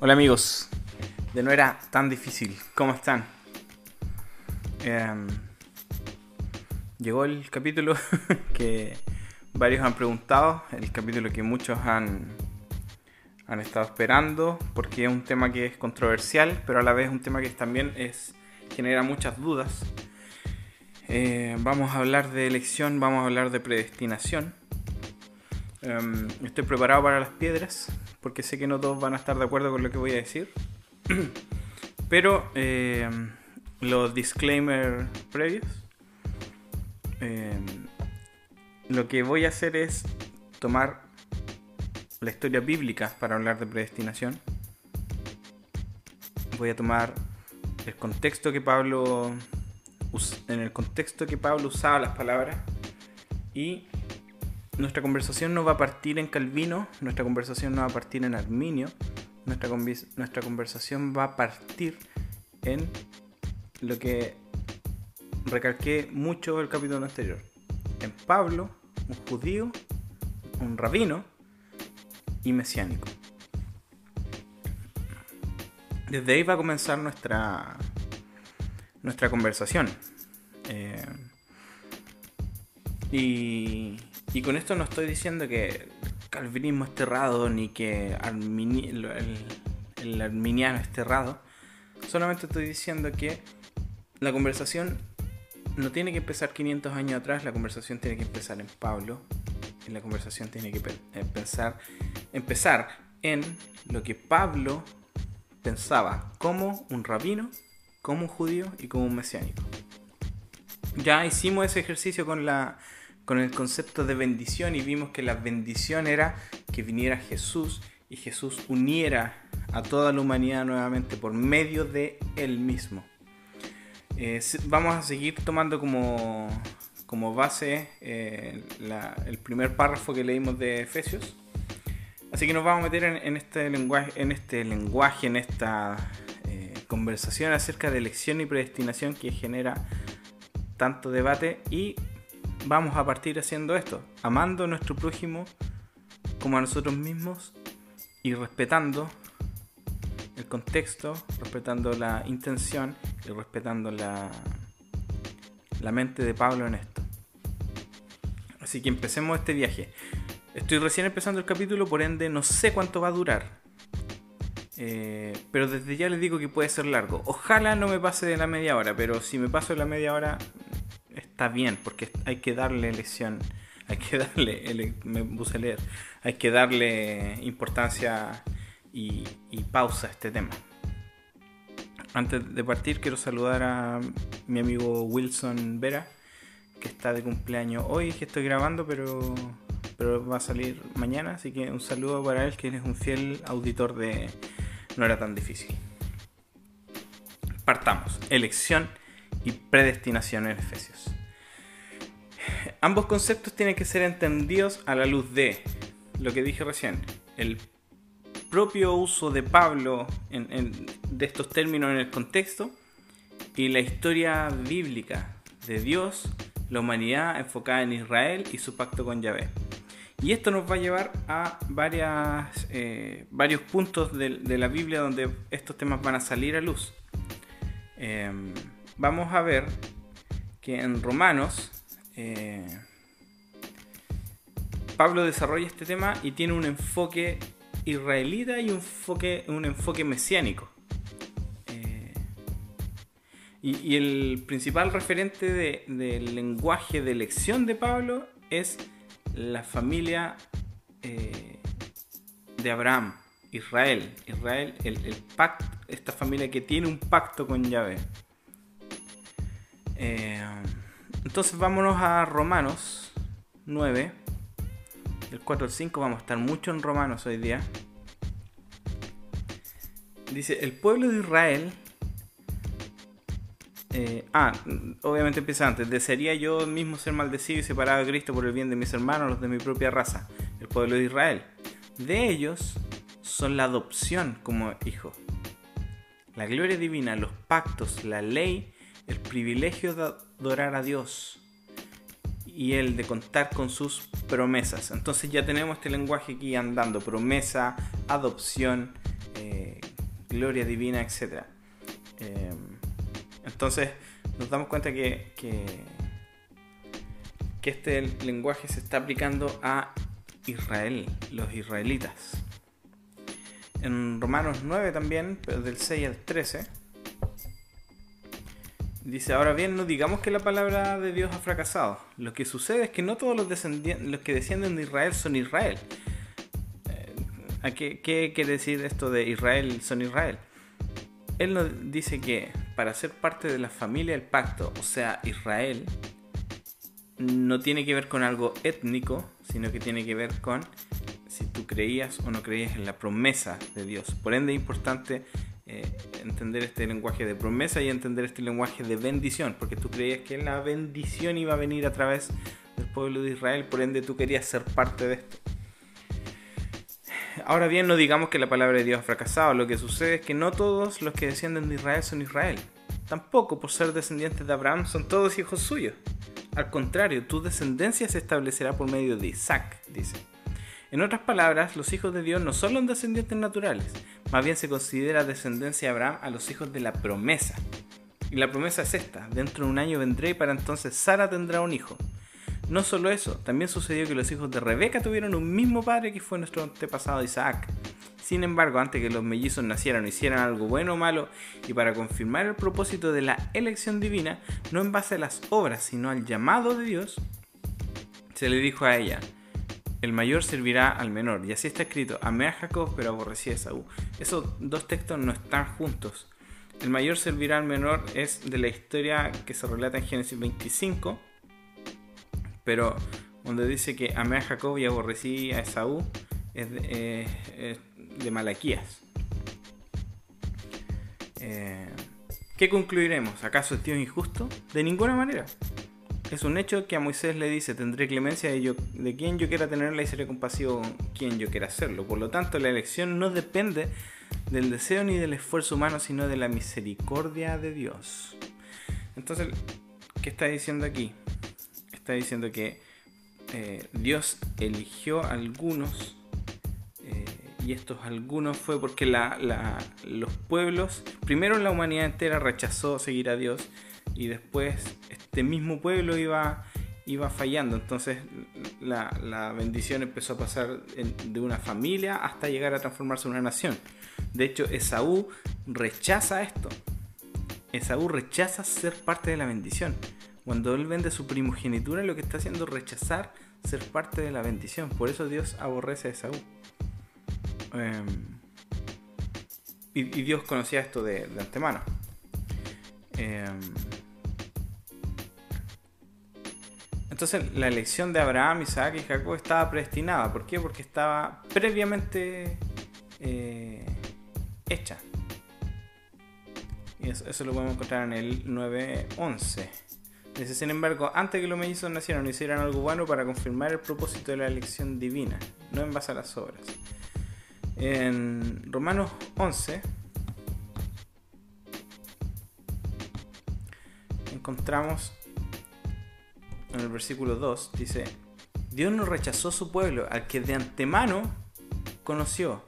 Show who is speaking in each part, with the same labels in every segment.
Speaker 1: Hola amigos, de no era tan difícil, ¿cómo están? Em, llegó el capítulo que varios han preguntado, el capítulo que muchos han, han estado esperando, porque es un tema que es controversial, pero a la vez un tema que también es, genera muchas dudas. Eh, vamos a hablar de elección, vamos a hablar de predestinación. Em, estoy preparado para las piedras, porque sé que no todos van a estar de acuerdo con lo que voy a decir. Pero em, los disclaimers previos. Em, lo que voy a hacer es tomar la historia bíblica para hablar de predestinación. Voy a tomar el contexto que Pablo en el contexto que Pablo usaba las palabras y nuestra conversación no va a partir en Calvino, nuestra conversación no va a partir en Arminio, nuestra, nuestra conversación va a partir en lo que recalqué mucho el capítulo anterior. En Pablo, un judío, un rabino y mesiánico. Desde ahí va a comenzar nuestra, nuestra conversación. Eh, y, y con esto no estoy diciendo que calvinismo esté errado ni que el, arminiano esté errado. Solamente estoy diciendo que la conversación no tiene que empezar 500 años atrás, la conversación tiene que empezar en Pablo. Y la conversación tiene que empezar, empezar en lo que Pablo pensaba como un rabino, como un judío y como un mesiánico. Ya hicimos ese ejercicio con la con el concepto de bendición y vimos que la bendición era que viniera Jesús y Jesús uniera a toda la humanidad nuevamente por medio de Él mismo. Eh, vamos a seguir tomando como, como base eh, el primer párrafo que leímos de Efesios. Así que nos vamos a meter en, este, lenguaje, en este lenguaje, en esta eh, conversación acerca de elección y predestinación que genera tanto debate y vamos a partir haciendo esto, amando a nuestro prójimo como a nosotros mismos y respetando el contexto, respetando la intención y respetando la, la mente de Pablo en esto. Así que empecemos este viaje. Estoy recién empezando el capítulo, por ende no sé cuánto va a durar. Eh, pero desde ya les digo que puede ser largo. Ojalá no me pase de la media hora, pero si me paso de la media hora está bien, porque hay que darle elección, hay que darle, me a leer, hay que darle importancia y, pausa a este tema. Antes de partir quiero saludar a mi amigo Wilson Vera, que está de cumpleaños hoy, que estoy grabando, pero, pero va a salir mañana, así que un saludo para él, que es un fiel auditor de No era tan difícil. Partamos. Elección y predestinación en Efesios. Ambos conceptos tienen que ser entendidos a la luz de lo que dije recién, el propio uso de Pablo de estos términos en el contexto y la historia bíblica de Dios, la humanidad enfocada en Israel y su pacto con Yahvé. Y esto nos va a llevar a eh, varios puntos de, la Biblia donde estos temas van a salir a luz. Em, vamos a ver que en Romanos eh, Pablo desarrolla este tema y tiene un enfoque israelita y un enfoque, un enfoque mesiánico. Eh, y, el principal referente del lenguaje de elección de Pablo es la familia eh, de Abraham, Israel. Israel, el, pacto, esta familia que tiene un pacto con Yahvé. Entonces vámonos a Romanos 9. El 4 al 5 vamos a estar mucho en Romanos hoy día. Dice, el pueblo de Israel... Eh, ah, obviamente empieza antes. Desearía yo mismo ser maldecido y separado de Cristo por el bien de mis hermanos, los de mi propia raza, el pueblo de Israel. De ellos son la adopción como hijo, la gloria divina, los pactos, la ley el privilegio adorar a Dios y el de contar con sus promesas. Entonces ya tenemos este lenguaje aquí andando, promesa, adopción, eh, gloria divina, etc. Em, entonces nos damos cuenta que, que, este lenguaje se está aplicando a Israel, los israelitas. En Romanos 9 también, pero del 6 al 13, dice, ahora bien, no digamos que la palabra de Dios ha fracasado. Lo que sucede es que no todos los, los que descienden de Israel son Israel. Eh, qué, qué quiere decir esto de Israel son Israel? Él nos dice que para ser parte de la familia del pacto, o sea, Israel, no tiene que ver con algo étnico, sino que tiene que ver con si tú creías o no creías en la promesa de Dios. Por ende es importante eh, entender este lenguaje de promesa y entender este lenguaje de bendición, porque tú creías que la bendición iba a venir a través del pueblo de Israel, por ende tú querías ser parte de esto. Ahora bien, no digamos que la palabra de Dios ha fracasado, lo que sucede es que no todos los que descienden de Israel son Israel. Tampoco por ser descendientes de Abraham son todos hijos suyos. Al contrario, tu descendencia se establecerá por medio de Isaac, dice. En otras palabras, los hijos de Dios no son los descendientes naturales, más bien se considera descendencia de Abraham a los hijos de la promesa. Y la promesa es esta, dentro de un año vendré y para entonces Sara tendrá un hijo. No solo eso, también sucedió que los hijos de Rebeca tuvieron un mismo padre que fue nuestro antepasado Isaac. Sin embargo, antes que los mellizos nacieran o hicieran algo bueno o malo, y para confirmar el propósito de la elección divina, no en base a las obras, sino al llamado de Dios, se le dijo a ella, el mayor servirá al menor. Y así está escrito, amé a Jacob pero aborrecí a Esaú. Esos dos textos no están juntos. El mayor servirá al menor es de la historia que se relata en Génesis 25, pero donde dice que amé a Jacob y aborrecí a Esaú es de, eh, Malaquías. Eh, ¿Qué concluiremos? ¿Acaso es Dios injusto? De ninguna manera. Es un hecho que a Moisés le dice, tendré clemencia de, yo, de quien yo quiera tenerla y seré compasivo con quien yo quiera hacerlo. Por lo tanto, la elección no depende del deseo ni del esfuerzo humano, sino de la misericordia de Dios. Entonces, ¿qué está diciendo aquí? Está diciendo que eh, Dios eligió a algunos eh, y estos algunos fue porque los pueblos, primero la humanidad entera rechazó seguir a Dios y después este mismo pueblo iba, iba fallando. Entonces la, bendición empezó a pasar de una familia hasta llegar a transformarse en una nación. De hecho, Esaú rechaza esto. Esaú rechaza ser parte de la bendición. Cuando él vende su primogenitura, lo que está haciendo es rechazar ser parte de la bendición. Por eso Dios aborrece a Esaú. Em, y, Dios conocía esto de, antemano. Em, Entonces la elección de Abraham, Isaac y Jacob estaba predestinada. ¿Por qué? Porque estaba previamente eh, hecha. Y eso, lo podemos encontrar en el 9.11. Dice, sin embargo, antes que los mellizos nacieran, hicieran algo bueno para confirmar el propósito de la elección divina, no en base a las obras. En Romanos 11 encontramos en el versículo 2, dice, Dios no rechazó su pueblo, al que de antemano conoció.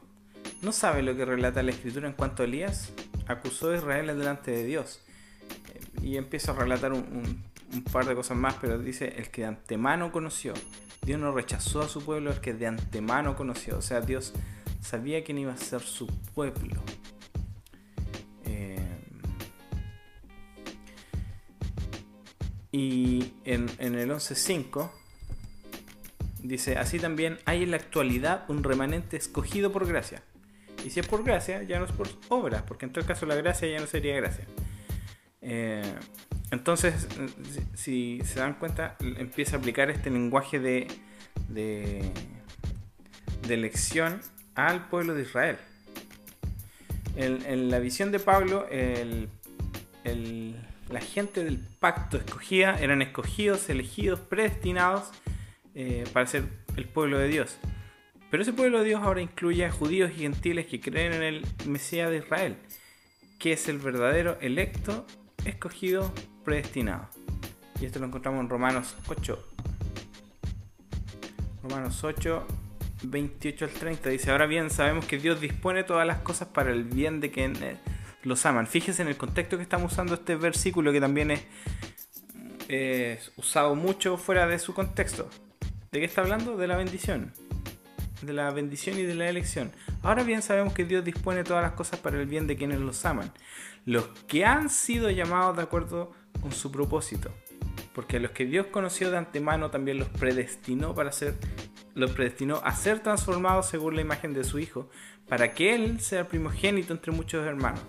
Speaker 1: ¿No sabe lo que relata la escritura en cuanto a Elías? Acusó a Israel delante de Dios. Y empieza a relatar un, par de cosas más, pero dice, el que de antemano conoció. Dios no rechazó a su pueblo, el que de antemano conoció. O sea, Dios sabía quién iba a ser su pueblo. Y en, el 11.5 dice, así también hay en la actualidad un remanente escogido por gracia. Y si es por gracia, ya no es por obra, porque en todo caso la gracia ya no sería gracia. Eh, entonces, si, se dan cuenta, empieza a aplicar este lenguaje de, de, elección al pueblo de Israel. En, la visión de Pablo, el, la gente del pacto escogida eran escogidos, elegidos, predestinados eh, para ser el pueblo de Dios. Pero ese pueblo de Dios ahora incluye a judíos y gentiles que creen en el Mesías de Israel, que es el verdadero electo, escogido, predestinado. Y esto lo encontramos en Romanos 8. Romanos 8, 28 al 30 dice, ahora bien, sabemos que Dios dispone todas las cosas para el bien de quienes los aman. Fíjese en el contexto que estamos usando este versículo que también es, usado mucho fuera de su contexto. ¿De qué está hablando? De la bendición. De la bendición y de la elección. Ahora bien sabemos que Dios dispone todas las cosas para el bien de quienes los aman. Los que han sido llamados de acuerdo con su propósito. Porque los que Dios conoció de antemano también los predestinó para ser los predestinó a ser transformados según la imagen de su Hijo, para que Él sea primogénito entre muchos hermanos.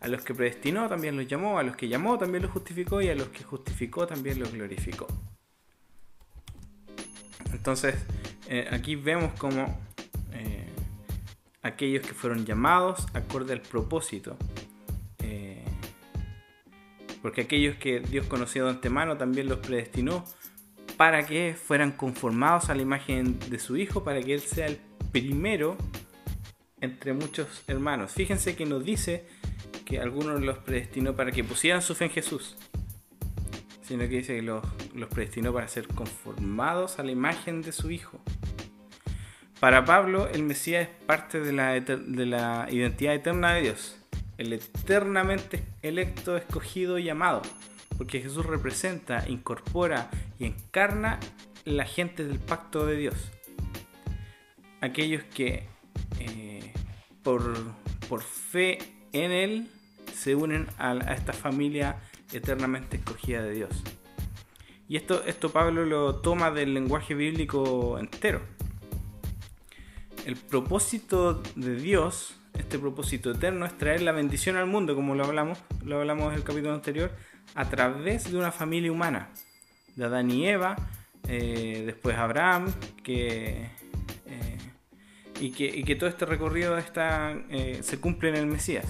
Speaker 1: A los que predestinó también los llamó, a los que llamó también los justificó y a los que justificó también los glorificó. Entonces, eh, aquí vemos como eh, aquellos que fueron llamados acorde al propósito, eh, porque aquellos que Dios conoció de antemano también los predestinó para que fueran conformados a la imagen de su Hijo, para que Él sea el primero entre muchos hermanos. Fíjense que nos dice que algunos los predestinó para que pusieran su fe en Jesús, sino que dice que los, predestinó para ser conformados a la imagen de su Hijo. Para Pablo, el Mesías es parte de la, de la identidad eterna de Dios, el eternamente electo, escogido y amado porque Jesús representa, incorpora y encarna la gente del pacto de Dios. Aquellos que eh, por, por, fe en Él se unen a, esta familia eternamente escogida de Dios. Y esto, esto Pablo lo toma del lenguaje bíblico entero. El propósito de Dios, este propósito eterno, es traer la bendición al mundo, como lo hablamos, lo hablamos en el capítulo anterior, a través de una familia humana, de Adán y Eva, eh, después Abraham, que, eh, y que, todo este recorrido está, eh, se cumple en el Mesías.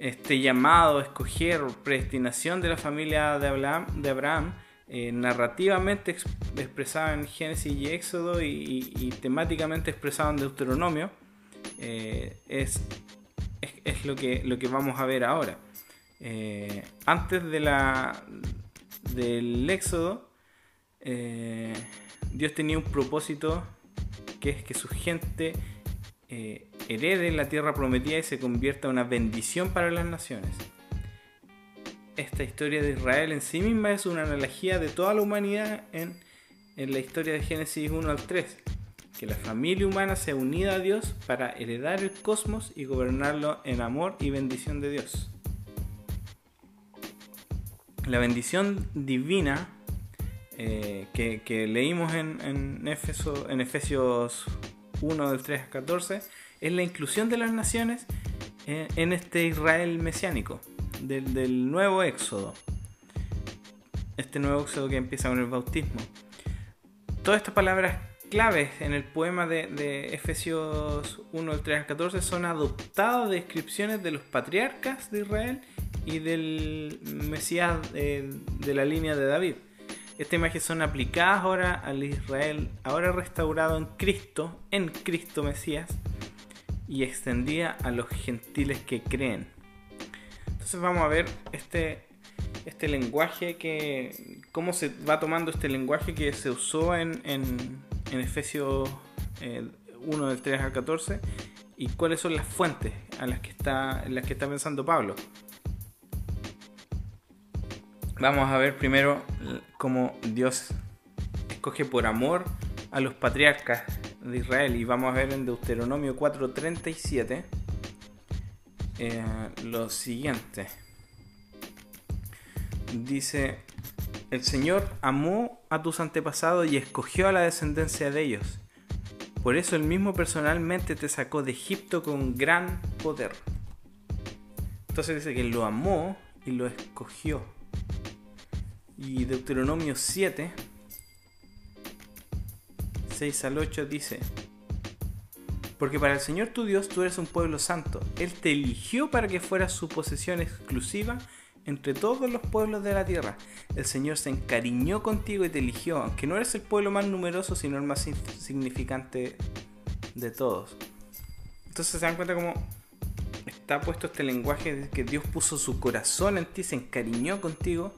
Speaker 1: Este llamado, escoger, predestinación de la familia de Abraham, Abraham narrativamente expresado en Génesis y Éxodo y, temáticamente expresado en Deuteronomio, es, es, lo, que, lo que vamos a ver ahora. Eh, antes de la, del éxodo, eh, Dios tenía un propósito que es que su gente eh, herede la tierra prometida y se convierta en una bendición para las naciones. Esta historia de Israel en sí misma es una analogía de toda la humanidad en, en la historia de Génesis 1 al 3. Que la familia humana sea unida a Dios para heredar el cosmos y gobernarlo en amor y bendición de Dios la bendición divina eh, que, leímos en, en, en Efesios 1 del 3 al 14 es la inclusión de las naciones en, este Israel mesiánico, del, nuevo éxodo. Este nuevo éxodo que empieza con el bautismo. Todas estas palabras claves en el poema de, de Efesios 1 del 3 al 14 son adoptadas de descripciones de los patriarcas de Israel y del Mesías eh, de la línea de David. Estas imágenes son aplicadas ahora al Israel, ahora restaurado en Cristo, en Cristo Mesías, y extendida a los gentiles que creen. Entonces vamos a ver este, este lenguaje que, cómo se va tomando este lenguaje que se usó en, en, Efesios 1 eh, del 3 al 14 y cuáles son las fuentes a las que está, en las que está pensando Pablo. Vamos a ver primero cómo Dios escoge por amor a los patriarcas de Israel. Y vamos a ver en Deuteronomio 4:37 eh, lo siguiente. Dice, el Señor amó a tus antepasados y escogió a la descendencia de ellos. Por eso él mismo personalmente te sacó de Egipto con gran poder. Entonces dice que lo amó y lo escogió. Y Deuteronomio 7, 6 al 8 dice, porque para el Señor tu Dios tú eres un pueblo santo. Él te eligió para que fueras su posesión exclusiva entre todos los pueblos de la tierra. El Señor se encariñó contigo y te eligió, aunque no eres el pueblo más numeroso, sino el más significante de todos. Entonces se dan cuenta cómo está puesto este lenguaje de que Dios puso su corazón en ti, se encariñó contigo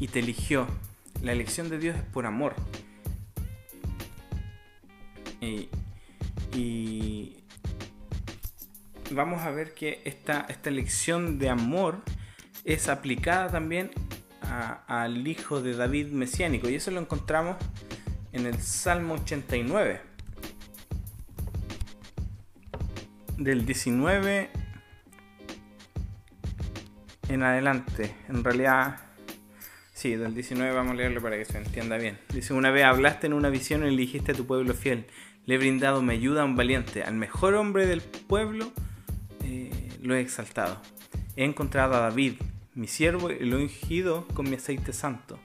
Speaker 1: y te eligió. La elección de Dios es por amor. Y, vamos a ver que esta, esta lección de amor es aplicada también al hijo de David mesiánico. Y eso lo encontramos en el Salmo 89. Del 19 en adelante. En realidad, sí, del 19 vamos a leerlo para que se entienda bien. Dice, una vez hablaste en una visión y elegiste a tu pueblo fiel. Le he brindado mi ayuda a un valiente. Al mejor hombre del pueblo eh, lo he exaltado. He encontrado a David, mi siervo, y lo he ungido con mi aceite santo.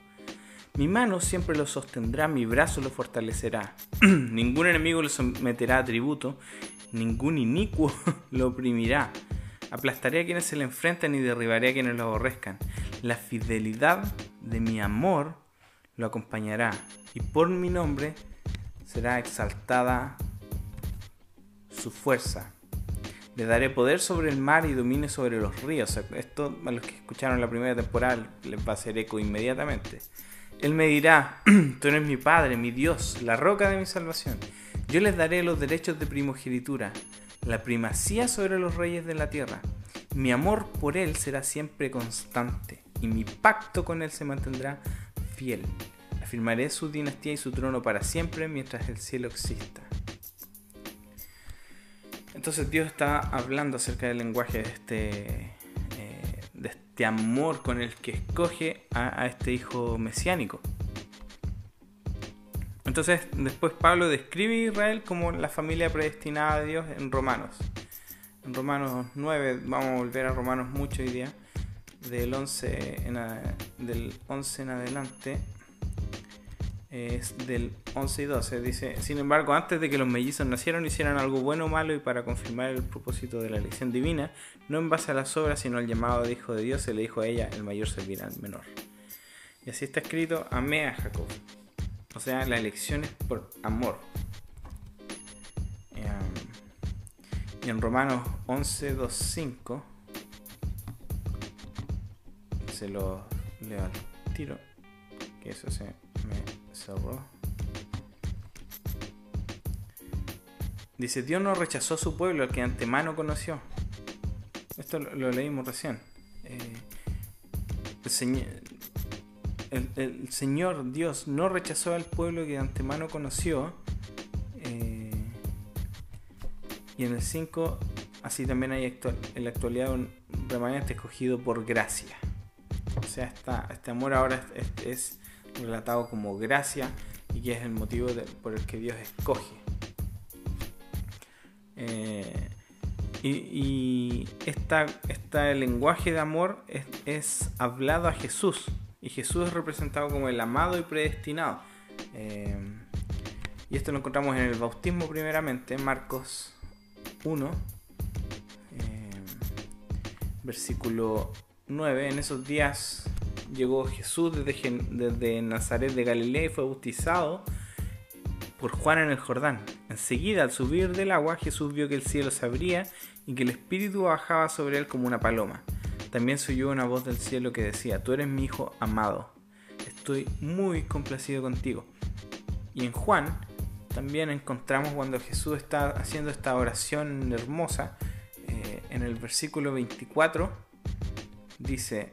Speaker 1: Mi mano siempre lo sostendrá, mi brazo lo fortalecerá. ningún enemigo lo someterá a tributo, ningún inicuo lo oprimirá. Aplastaré a quienes se le enfrentan y derribaré a quienes lo aborrezcan. La fidelidad de mi amor lo acompañará y por mi nombre será exaltada su fuerza. Le daré poder sobre el mar y domine sobre los ríos. Esto a los que escucharon la primera temporada les va a hacer eco inmediatamente. Él me dirá, tú eres mi Padre, mi Dios, la roca de mi salvación. Yo les daré los derechos de primogenitura la primacía sobre los reyes de la tierra. Mi amor por él será siempre constante y mi pacto con él se mantendrá fiel. Afirmaré su dinastía y su trono para siempre mientras el cielo exista. Entonces Dios está hablando acerca del lenguaje de este, eh, de este amor con el que escoge a este hijo mesiánico. Entonces, después Pablo describe a Israel como la familia predestinada de Dios en Romanos. En Romanos 9, vamos a volver a Romanos mucho hoy día, del 11 en, del 11 en adelante, es del 11 y 12. Dice, sin embargo, antes de que los mellizos nacieran, hicieran algo bueno o malo y para confirmar el propósito de la elección divina, no en base a las obras, sino al llamado de hijo de Dios, se le dijo a ella, el mayor servirá al menor. Y así está escrito, amé a Jacob. O sea, la elección es por amor. y en Romanos 11, 2, 5 se lo leo al tiro. Que eso se me cerró. Dice, Dios no rechazó a su pueblo, al que antemano conoció. Esto lo, leímos recién. Eh, el Señor, el, Señor Dios no rechazó al pueblo que de antemano conoció. Eh, y en el 5, así también hay en la actualidad un remanente escogido por gracia. O sea, este amor ahora es, relatado como gracia y que es el motivo por el que Dios escoge. Eh, y, este lenguaje de amor es hablado a Jesús. Y Jesús es representado como el amado y predestinado. Eh, y esto lo encontramos en el bautismo primeramente, Marcos 1, eh, versículo 9. En esos días llegó Jesús desde, desde Nazaret de Galilea y fue bautizado por Juan en el Jordán. Enseguida, al subir del agua, Jesús vio que el cielo se abría y que el Espíritu bajaba sobre él como una paloma. También se oyó una voz del cielo que decía, tú eres mi hijo amado, estoy muy complacido contigo. Y en Juan también encontramos cuando Jesús está haciendo esta oración hermosa, eh, en el versículo 24, dice,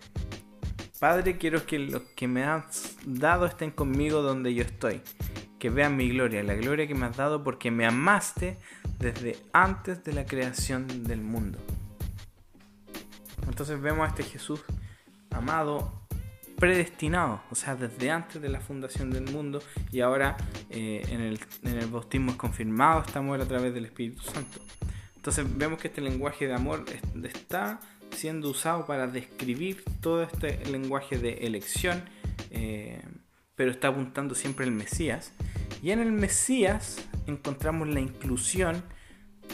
Speaker 1: Padre, quiero que los que me has dado estén conmigo donde yo estoy, que vean mi gloria, la gloria que me has dado porque me amaste desde antes de la creación del mundo. Entonces vemos a este Jesús amado, predestinado, o sea, desde antes de la fundación del mundo y ahora eh, en, el, bautismo es confirmado este amor a través del Espíritu Santo. Entonces vemos que este lenguaje de amor está siendo usado para describir todo este lenguaje de elección, eh, pero está apuntando siempre al Mesías. Y en el Mesías encontramos la inclusión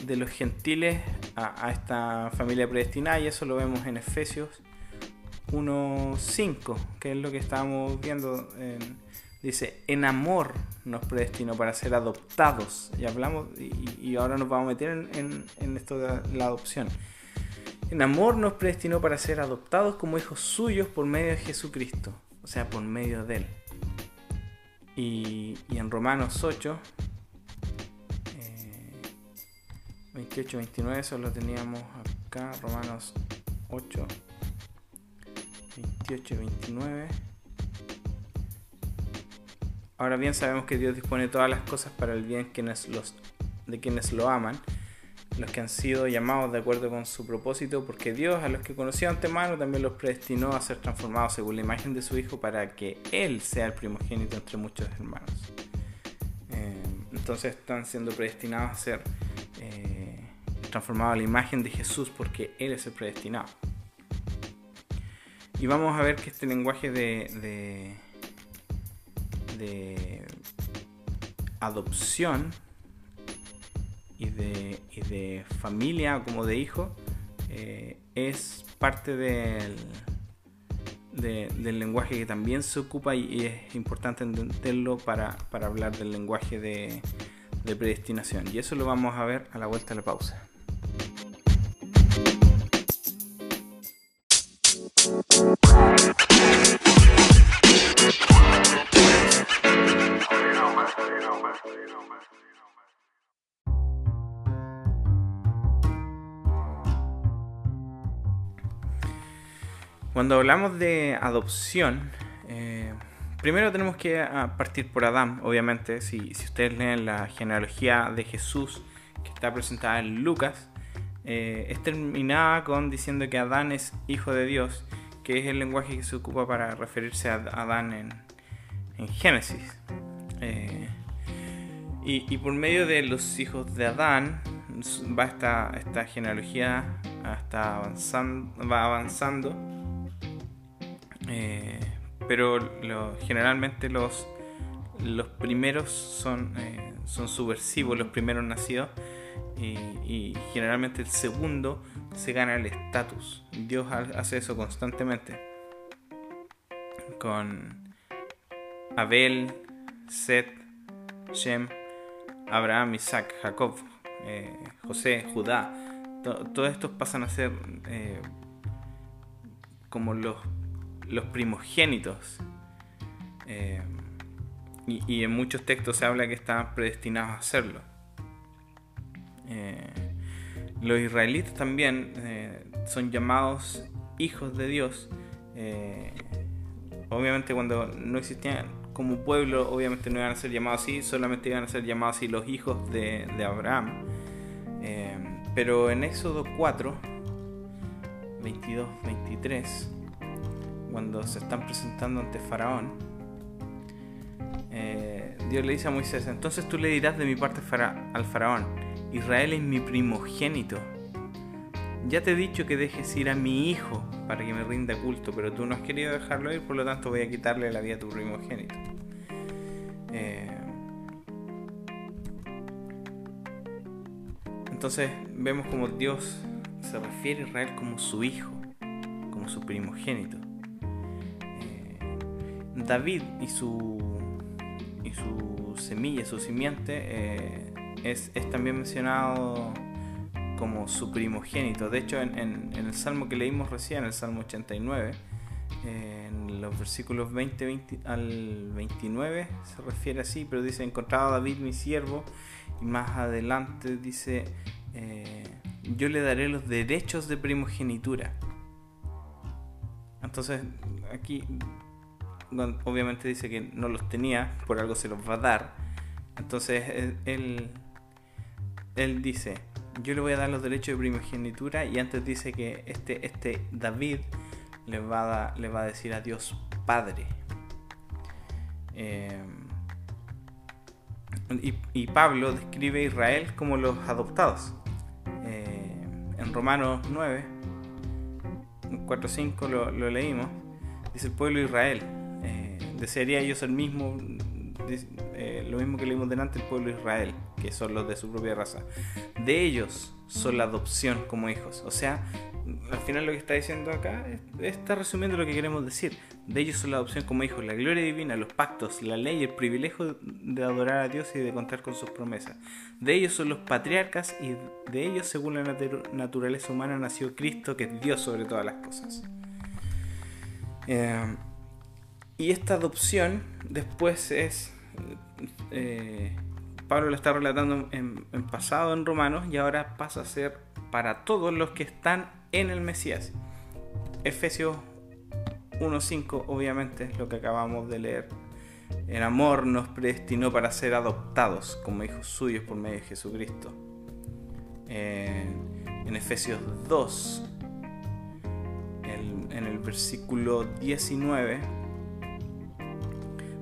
Speaker 1: de los gentiles a, esta familia predestinada y eso lo vemos en Efesios 1.5, que es lo que estábamos viendo. dice, en amor nos predestinó para ser adoptados. Y hablamos, y, ahora nos vamos a meter en, en, esto de la adopción. En amor nos predestinó para ser adoptados como hijos suyos por medio de Jesucristo, o sea, por medio de Él. Y, y en Romanos 8 28, 29, eso lo teníamos acá, Romanos 8, 28, 29. Ahora bien sabemos que Dios dispone todas las cosas para el bien quienes los, de quienes lo aman, los que han sido llamados de acuerdo con su propósito, porque Dios a los que conoció antemano también los predestinó a ser transformados según la imagen de su Hijo para que Él sea el primogénito entre muchos hermanos. Eh, entonces están siendo predestinados a ser transformados a la imagen de Jesús porque Él es el predestinado. Y vamos a ver que este lenguaje de, de, adopción y de, y de, familia como de hijo eh, es parte del, del lenguaje que también se ocupa y, es importante entenderlo para, para hablar del lenguaje de, de predestinación. Y eso lo vamos a ver a la vuelta de la pausa. Cuando hablamos de adopción, eh, primero tenemos que ah, partir por Adán, obviamente. Si, ustedes leen la genealogía de Jesús que está presentada en Lucas, eh, es terminada con diciendo que Adán es hijo de Dios, que es el lenguaje que se ocupa para referirse a Adán en, Génesis. Eh, y, por medio de los hijos de Adán va esta, esta genealogía hasta avanzando, va avanzando eh, pero generalmente los, los primeros son, eh, son subversivos, los primeros nacidos, y, generalmente el segundo se gana el estatus. Dios hace eso constantemente. Con Abel, Set, Shem, Abraham, Isaac, Jacob, eh, José, Judá. todos estos pasan a ser como los los primogénitos. Eh, y, en muchos textos se habla que estaban predestinados a hacerlo. Eh, los israelitas también eh, son llamados hijos de Dios. obviamente cuando no existían como pueblo, obviamente no iban a ser llamados así, solamente iban a ser llamados así los hijos de, de Abraham. pero en Éxodo 4, 22, 23, cuando se están presentando ante Faraón, eh, Dios le dice a Moisés, entonces tú le dirás de mi parte al Faraón, Israel es mi primogénito. Ya te he dicho que dejes ir a mi hijo para que me rinda culto, pero tú no has querido dejarlo ir, por lo tanto voy a quitarle la vida a tu primogénito. Eh, entonces vemos como Dios se refiere a Israel como su hijo, como su primogénito. David y su, y su semilla, su simiente, eh, es, también mencionado como su primogénito. De hecho, en, el salmo que leímos recién, el salmo 89, en los versículos 20, al 29 se refiere así, pero dice, encontrado a David mi siervo, y más adelante dice, eh, yo le daré los derechos de primogenitura. Entonces, aquí obviamente dice que no los tenía, por algo se los va a dar. Entonces él, él dice, yo le voy a dar los derechos de primogenitura y antes dice que este, este David le va, a va a decir a Dios Padre. Eh, y, Pablo describe a Israel como los adoptados. Eh, en Romanos 9, 4-5 lo, lo leímos, dice el pueblo de Israel desearía ellos el mismo, eh, lo mismo que leímos delante el pueblo de Israel, que son los de su propia raza. De ellos son la adopción como hijos. O sea, al final lo que está diciendo acá está resumiendo lo que queremos decir. De ellos son la adopción como hijos, la gloria divina, los pactos, la ley, el privilegio de adorar a Dios y de contar con sus promesas. De ellos son los patriarcas y de ellos, según la naturaleza humana, nació Cristo, que es Dios sobre todas las cosas. Eh, y esta adopción después es eh, Pablo lo está relatando en, en pasado en Romanos y ahora pasa a ser para todos los que están en el Mesías. Efesios 1.5 obviamente es lo que acabamos de leer. El amor nos predestinó para ser adoptados como hijos suyos por medio de Jesucristo. en Efesios 2, en el versículo 19,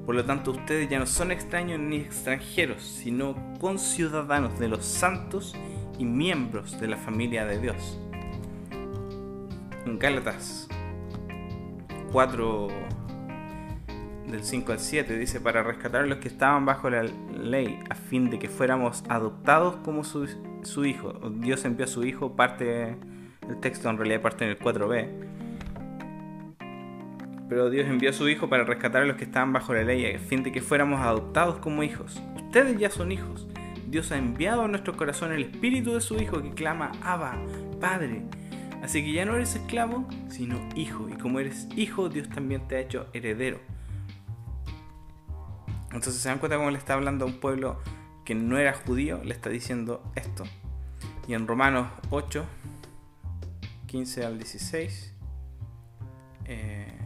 Speaker 1: por lo tanto ustedes ya no son extraños ni extranjeros, sino conciudadanos de los santos y miembros de la familia de Dios. En Gálatas 4 del 5 al 7 dice para rescatar a los que estaban bajo la ley a fin de que fuéramos adoptados como su, su hijo. Dios envió a su hijo, parte el texto en realidad parte en el 4b. Pero Dios envió a su hijo para rescatar a los que estaban bajo la ley a fin de que fuéramos adoptados como hijos. Ustedes ya son hijos. Dios ha enviado a nuestro corazón el espíritu de su hijo que clama Abba, Padre. Así que ya no eres esclavo, sino hijo. Y como eres hijo, Dios también te ha hecho heredero. Entonces se dan cuenta cómo le está hablando a un pueblo que no era judío, le está diciendo esto. Y en Romanos 8, 15 al 16, eh,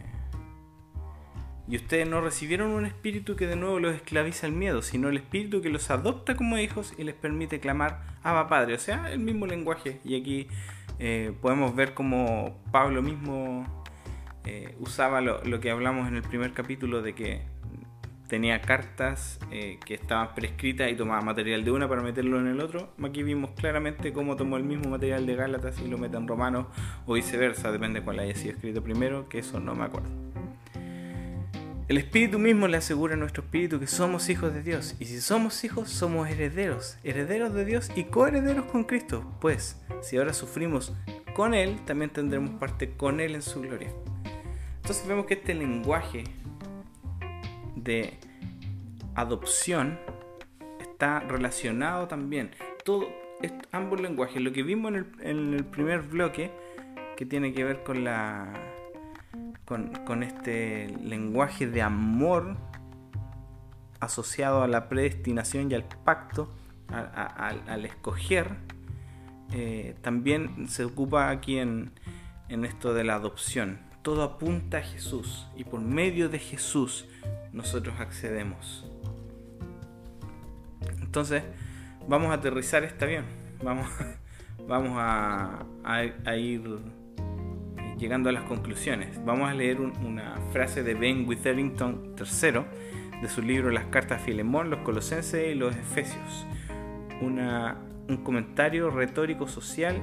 Speaker 1: y ustedes no recibieron un espíritu que de nuevo los esclaviza el miedo, sino el espíritu que los adopta como hijos y les permite clamar Abba Padre. O sea, el mismo lenguaje. Y aquí eh, podemos ver cómo Pablo mismo eh, usaba lo, que hablamos en el primer capítulo de que tenía cartas eh, que estaban prescritas y tomaba material de una para meterlo en el otro. Aquí vimos claramente cómo tomó el mismo material de Gálatas y lo mete en Romanos o viceversa, depende de cuál haya sido escrito primero, que eso no me acuerdo. El Espíritu mismo le asegura a nuestro Espíritu que somos hijos de Dios. Y si somos hijos, somos herederos, herederos de Dios y coherederos con Cristo. Pues, si ahora sufrimos con Él, también tendremos parte con Él en su gloria. Entonces vemos que este lenguaje de adopción está relacionado también. Ambos lenguajes, lo que vimos en el, en el primer bloque, que tiene que ver con la con, este lenguaje de amor asociado a la predestinación y al pacto, al escoger, eh, también se ocupa aquí en, en esto de la adopción. Todo apunta a Jesús y por medio de Jesús nosotros accedemos. Entonces, vamos a aterrizar este avión. Vamos, vamos a, a ir llegando a las conclusiones. Vamos a leer una frase de Ben Witherington III de su libro Las cartas a Filemón, los Colosenses y los Efesios. un comentario retórico social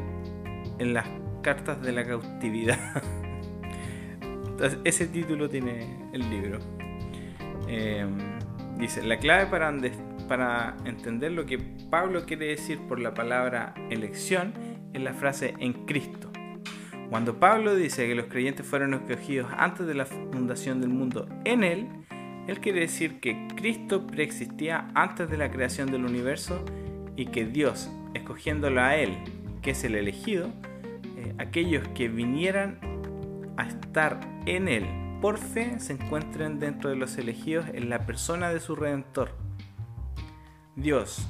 Speaker 1: en las cartas de la cautividad. ese título tiene el libro. Em, dice, la clave para, para entender lo que Pablo quiere decir por la palabra elección es la frase en Cristo. Cuando Pablo dice que los creyentes fueron escogidos antes de la fundación del mundo en Él, Él quiere decir que Cristo preexistía antes de la creación del universo y que Dios, escogiéndolo a Él, que es el elegido, eh, aquellos que vinieran a estar en Él por fe se encuentren dentro de los elegidos en la persona de su Redentor. Dios,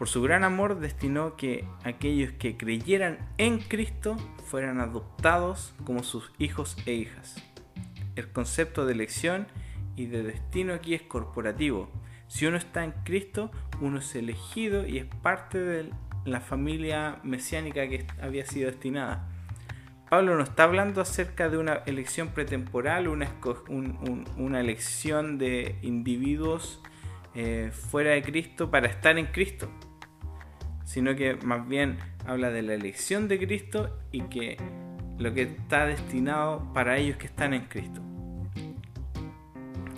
Speaker 1: por su gran amor destinó que aquellos que creyeran en Cristo fueran adoptados como sus hijos e hijas. El concepto de elección y de destino aquí es corporativo. Si uno está en Cristo, uno es elegido y es parte de la familia mesiánica que había sido destinada. Pablo no está hablando acerca de una elección pretemporal, una, elección de individuos eh, fuera de Cristo para estar en Cristo sino que más bien habla de la elección de Cristo y que lo que está destinado para ellos que están en Cristo.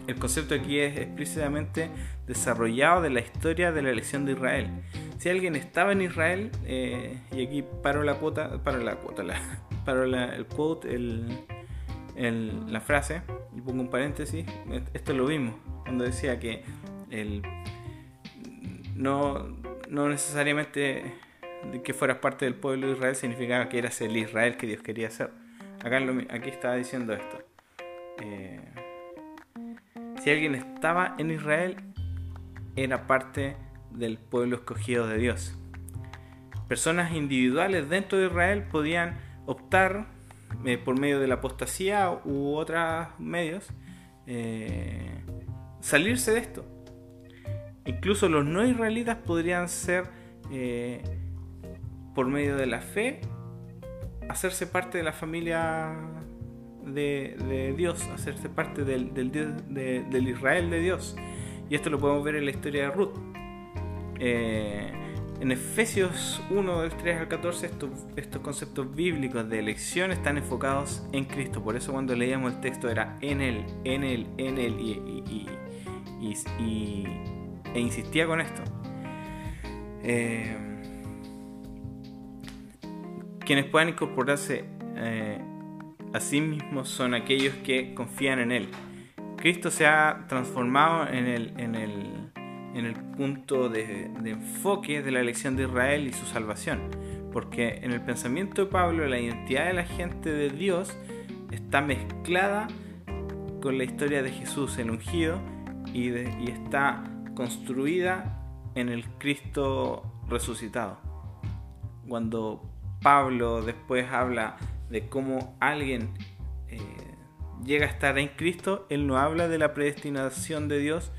Speaker 1: El concepto aquí es explícitamente desarrollado de la historia de la elección de Israel. Si alguien estaba en Israel, eh, y aquí paro la cuota, paro la cuota, la, paro el quote, la frase, y pongo un paréntesis, esto lo vimos, cuando decía que el, no, no necesariamente que fueras parte del pueblo de Israel significaba que eras el Israel que Dios quería ser. Acá aquí estaba diciendo esto. Eh, si alguien estaba en Israel, era parte del pueblo escogido de Dios. Personas individuales dentro de Israel podían optar eh, por medio de la apostasía u otros medios eh, salirse de esto. Incluso los no israelitas podrían ser eh, por medio de la fe hacerse parte de la familia de, Dios, hacerse parte del, del, Israel de Dios. Y esto lo podemos ver en la historia de Ruth. Eh, en Efesios 1, del 3 al 14, estos, estos, conceptos bíblicos de elección están enfocados en Cristo. Por eso cuando leíamos el texto era en Él, en Él, en Él, y, e insistía con esto. Eh, quienes puedan incorporarse eh, a sí mismos son aquellos que confían en Él. Cristo se ha transformado en el, en el, en el punto de, enfoque de la elección de Israel y su salvación. Porque en el pensamiento de Pablo la identidad de la gente de Dios está mezclada con la historia de Jesús, el ungido, y, y está construida en el Cristo resucitado. Cuando Pablo después habla de cómo alguien eh, llega a estar en Cristo, él no habla de la predestinación de Dios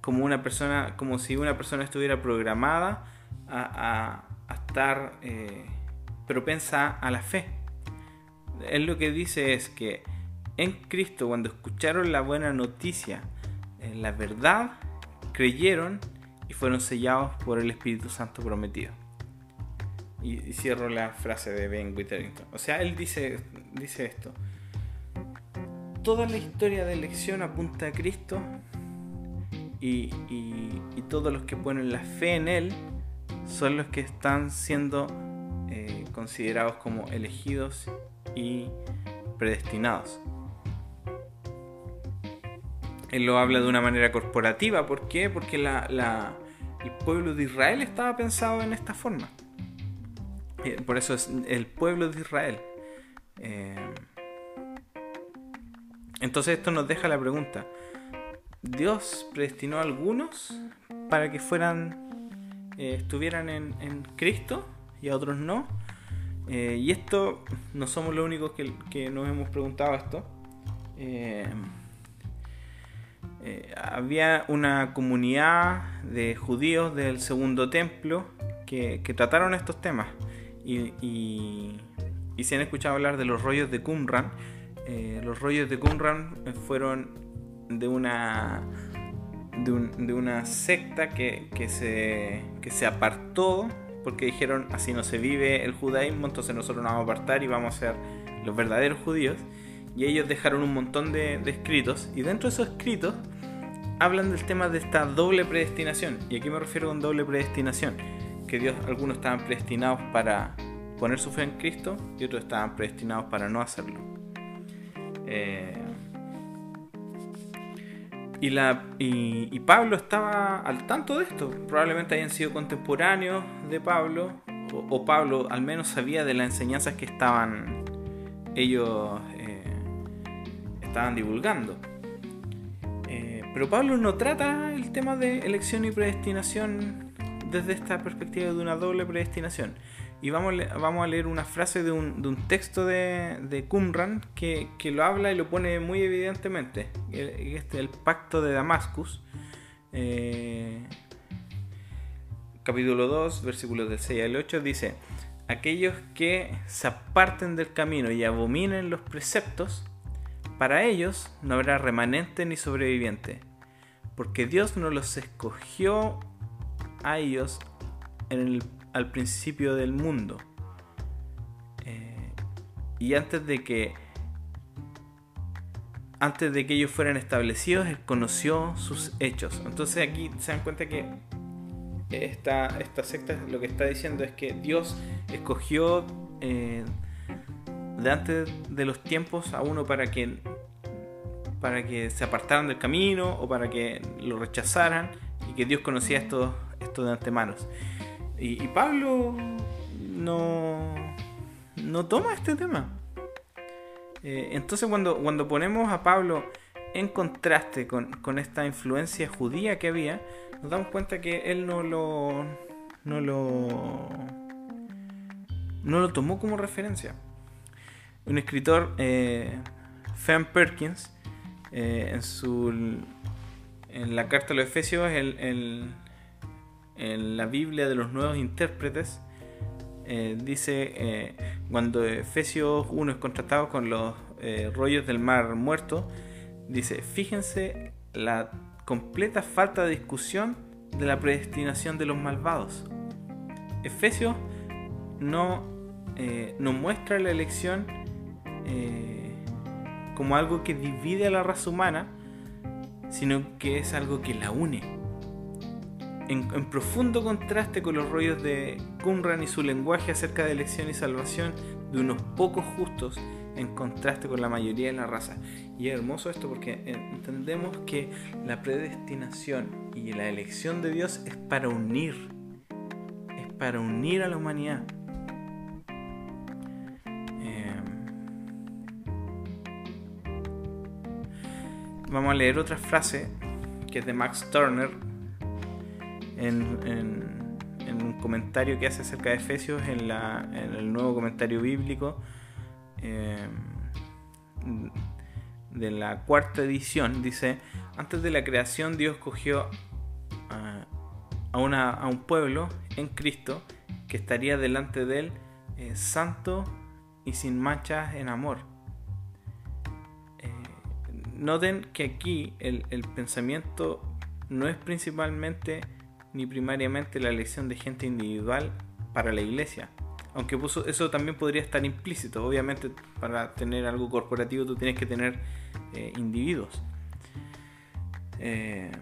Speaker 1: como una persona, como si una persona estuviera programada a, estar eh, propensa a la fe. Él lo que dice es que en Cristo, cuando escucharon la buena noticia, en la verdad, creyeron y fueron sellados por el Espíritu Santo prometido. Y, cierro la frase de Ben Witherington. O sea, él dice, dice esto. Toda la historia de elección apunta a Cristo y, todos los que ponen la fe en Él son los que están siendo eh, considerados como elegidos y predestinados. Él lo habla de una manera corporativa. ¿Por qué? Porque el pueblo de Israel estaba pensado en esta forma. Eh, por eso es el pueblo de Israel. Eh, entonces esto nos deja la pregunta. ¿Dios predestinó a algunos para que fueran, eh, estuvieran en, Cristo y a otros no? y esto no somos los únicos que, nos hemos preguntado esto. Había una comunidad de judíos del segundo templo que trataron estos temas. Y, y, si han escuchado hablar de los rollos de Qumran, eh, los rollos de Qumran fueron de una de, una secta que, se, que se apartó porque dijeron así no se vive el judaísmo, entonces nosotros nos vamos a apartar y vamos a ser los verdaderos judíos. Y ellos dejaron un montón de, escritos y dentro de esos escritos hablan del tema de esta doble predestinación. Y aquí me refiero con doble predestinación que Dios, algunos estaban predestinados para poner su fe en Cristo y otros estaban predestinados para no hacerlo. Eh, y, la, y, Pablo estaba al tanto de esto. Probablemente hayan sido contemporáneos de Pablo, o, Pablo al menos sabía de las enseñanzas que estaban ellos estaban divulgando. Eh, pero Pablo no trata el tema de elección y predestinación desde esta perspectiva de una doble predestinación. Y vamos, vamos a leer una frase de un, de un texto de, de Qumran que, que, lo habla y lo pone muy evidentemente. Este, el pacto de Damascus, eh, capítulo 2, versículos del 6 al 8, dice, aquellos que se aparten del camino y abominen los preceptos, para ellos no habrá remanente ni sobreviviente, porque Dios no los escogió a ellos al principio del mundo. Eh, y antes de que antes de que ellos fueran establecidos, él conoció sus hechos. Entonces aquí se dan cuenta que esta, esta secta lo que está diciendo es que Dios escogió eh, de antes de los tiempos a uno para que para que se apartaran del camino o para que lo rechazaran y que Dios conocía estos esto de antemano. Y, Pablo no, no toma este tema. Eh, entonces cuando, cuando ponemos a Pablo en contraste con, esta influencia judía que había, nos damos cuenta que él no lo, no lo, no lo tomó como referencia. Un escritor, eh, Perkins, eh, en su en la carta a los Efesios, en la Biblia de los nuevos intérpretes, eh, dice eh, cuando Efesios 1 es contratado con los rollos del mar muerto, dice, fíjense la completa falta de discusión de la predestinación de los malvados. Efesios no nos muestra la elección como algo que divide a la raza humana, sino que es algo que la une. En, profundo contraste con los rollos de Qumran y su lenguaje acerca de elección y salvación de unos pocos justos, en contraste con la mayoría de la raza. Y es hermoso esto porque entendemos que la predestinación y la elección de Dios es para unir, es para unir a la humanidad. Vamos a leer otra frase que es de Max Turner en, un comentario que hace acerca de Efesios en, el nuevo comentario bíblico em, de la cuarta edición. Dice, antes de la creación Dios cogió a, a un pueblo en Cristo que estaría delante de él eh, santo y sin manchas en amor noten que aquí el, pensamiento no es principalmente ni primariamente la elección de gente individual para la iglesia. Aunque eso también podría estar implícito. Obviamente para tener algo corporativo tú tienes que tener eh, individuos. Eh,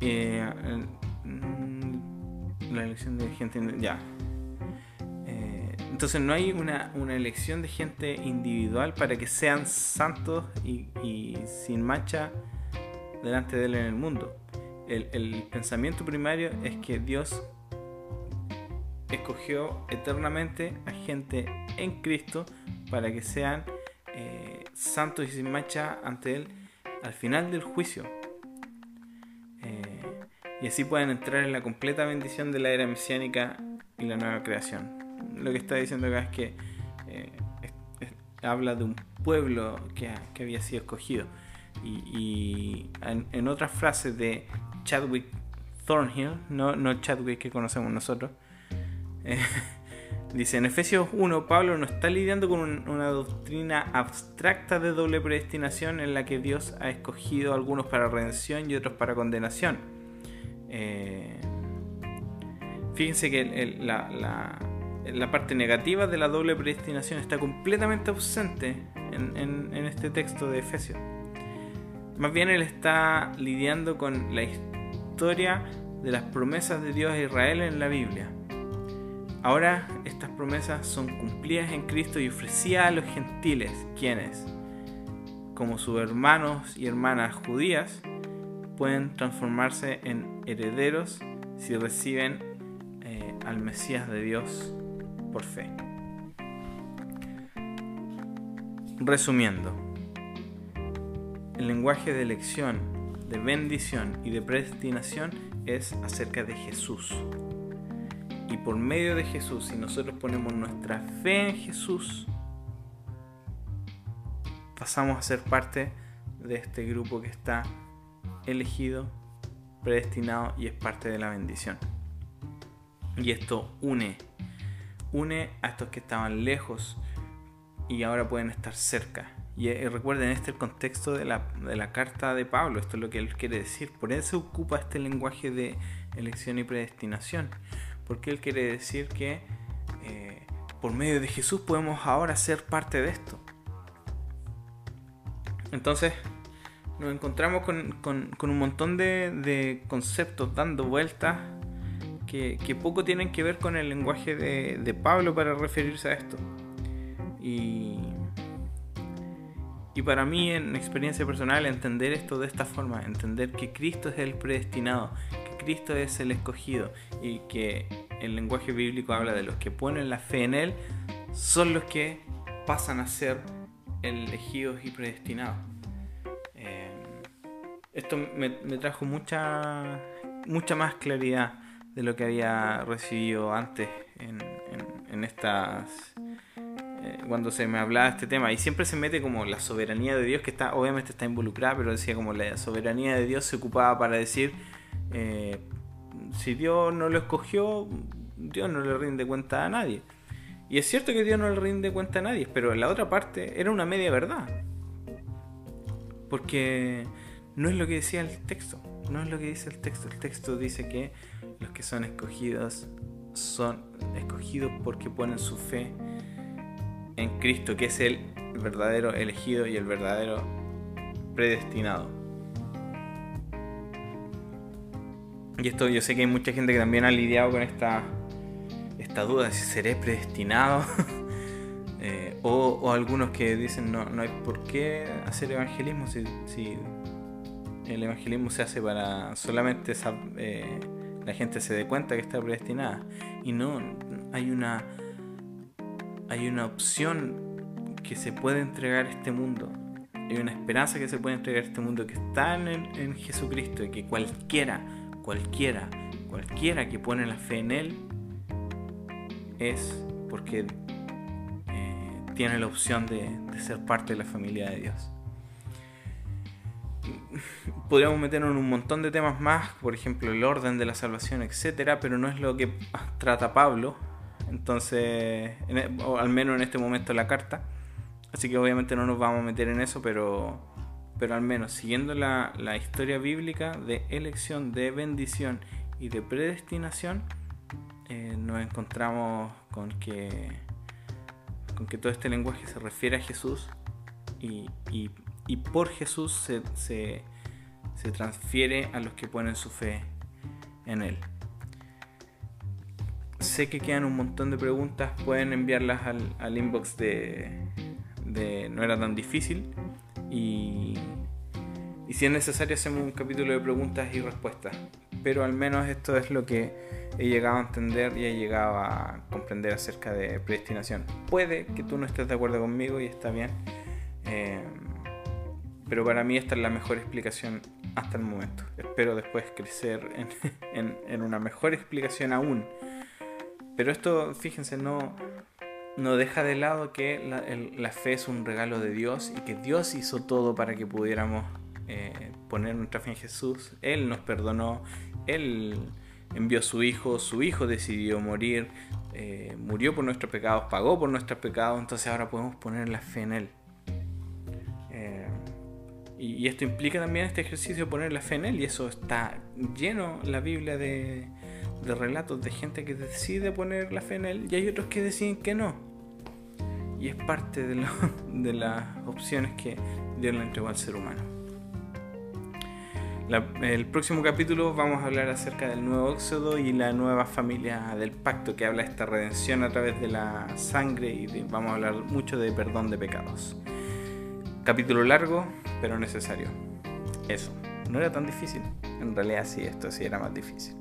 Speaker 1: eh, mm, la elección de gente... Ya, entonces no hay una, elección de gente individual para que sean santos y, sin mancha delante de él en el mundo. El, pensamiento primario es que Dios escogió eternamente a gente en Cristo para que sean eh, santos y sin mancha ante Él al final del juicio. Eh, y así pueden entrar en la completa bendición de la era mesiánica y la nueva creación lo que está diciendo acá es que eh, habla de un pueblo que, había sido escogido. Y, en, otras frases de Chadwick Thornhill, no, no Chadwick que conocemos nosotros, eh, dice en Efesios 1, Pablo no está lidiando con una doctrina abstracta de doble predestinación en la que Dios ha escogido algunos para redención y otros para condenación. Eh, fíjense que la parte negativa de la doble predestinación está completamente ausente en, este texto de Efesios. Más bien él está lidiando con la historia de las promesas de Dios a Israel en la Biblia. Ahora estas promesas son cumplidas en Cristo y ofrecidas a los gentiles, quienes, como sus hermanos y hermanas judías, pueden transformarse en herederos si reciben eh, al Mesías de Dios por fe. Resumiendo, el lenguaje de elección, de bendición y de predestinación es acerca de Jesús. Y por medio de Jesús, si nosotros ponemos nuestra fe en Jesús, pasamos a ser parte de este grupo que está elegido, predestinado y es parte de la bendición. Y esto une une a estos que estaban lejos y ahora pueden estar cerca. Y, eh, recuerden, este es el contexto de la, de la, carta de Pablo, esto es lo que él quiere decir. Por eso ocupa este lenguaje de elección y predestinación, porque él quiere decir que eh, por medio de Jesús podemos ahora ser parte de esto. Entonces, nos encontramos con, con, con un montón de, de conceptos dando vueltas que, poco tienen que ver con el lenguaje de, Pablo para referirse a esto. Y, y para mí, en experiencia personal, entender esto de esta forma, entender que Cristo es el predestinado, que Cristo es el escogido y que el lenguaje bíblico habla de los que ponen la fe en Él, son los que pasan a ser elegidos y predestinados. Eh, esto me, trajo mucha, mucha más claridad de lo que había recibido antes en, en, estas eh, cuando se me hablaba de este tema. Y siempre se mete como la soberanía de Dios que está obviamente está involucrada pero decía como la soberanía de Dios se ocupaba para decir eh, si Dios no lo escogió Dios no le rinde cuenta a nadie. Y es cierto que Dios no le rinde cuenta a nadie pero la otra parte era una media verdad. Porque no es lo que decía el texto, no es lo que dice el texto. El texto dice que los que son escogidos son escogidos porque ponen su fe en Cristo, que es el verdadero elegido y el verdadero predestinado. Y esto yo sé que hay mucha gente que también ha lidiado con esta, esta duda de si seré predestinado. Eh, o, algunos que dicen no, no hay por qué hacer evangelismo si, el evangelismo se hace para solamente eh, la gente se dé cuenta que está predestinada. Y no, hay una, hay una opción que se puede entregar a este mundo. Hay una esperanza que se puede entregar a este mundo que está en, en Jesucristo y que cualquiera, cualquiera, cualquiera que pone la fe en Él es porque eh, tiene la opción de ser parte de la familia de Dios podríamos meternos en un montón de temas más, por ejemplo, el orden de la salvación, etcétera, pero no es lo que trata Pablo, entonces, e, o al menos en este momento la carta. Así que obviamente no nos vamos a meter en eso, pero, pero al menos siguiendo la, historia bíblica de elección, de bendición y de predestinación, eh, nos encontramos con que, con que todo este lenguaje se refiere a Jesús y por Jesús se, se, transfiere a los que ponen su fe en Él. Sé que quedan un montón de preguntas, pueden enviarlas al, inbox de, No era tan difícil y, y si es necesario hacemos un capítulo de preguntas y respuestas. Pero al menos esto es lo que he llegado a entender y he llegado a comprender acerca de predestinación. Puede que tú no estés de acuerdo conmigo y está bien. Eh, pero para mí esta es la mejor explicación hasta el momento. Espero después crecer en, una mejor explicación aún. Pero esto, fíjense, no, no deja de lado que la, fe es un regalo de Dios y que Dios hizo todo para que pudiéramos eh, poner nuestra fe en Jesús. Él nos perdonó, Él envió a su Hijo, su Hijo decidió morir, eh, murió por nuestros pecados, pagó por nuestros pecados, entonces ahora podemos poner la fe en Él. Y, esto implica también este ejercicio de poner la fe en Él. Y eso está lleno la Biblia de, relatos de gente que decide poner la fe en Él y hay otros que deciden que no. Y es parte de, de las opciones que Dios le entregó al ser humano. el próximo capítulo vamos a hablar acerca del nuevo éxodo y la nueva familia del pacto que habla de esta redención a través de la sangre y vamos a hablar mucho de perdón de pecados. Capítulo largo, pero necesario. Eso. No era tan difícil. En realidad sí, esto sí era más difícil.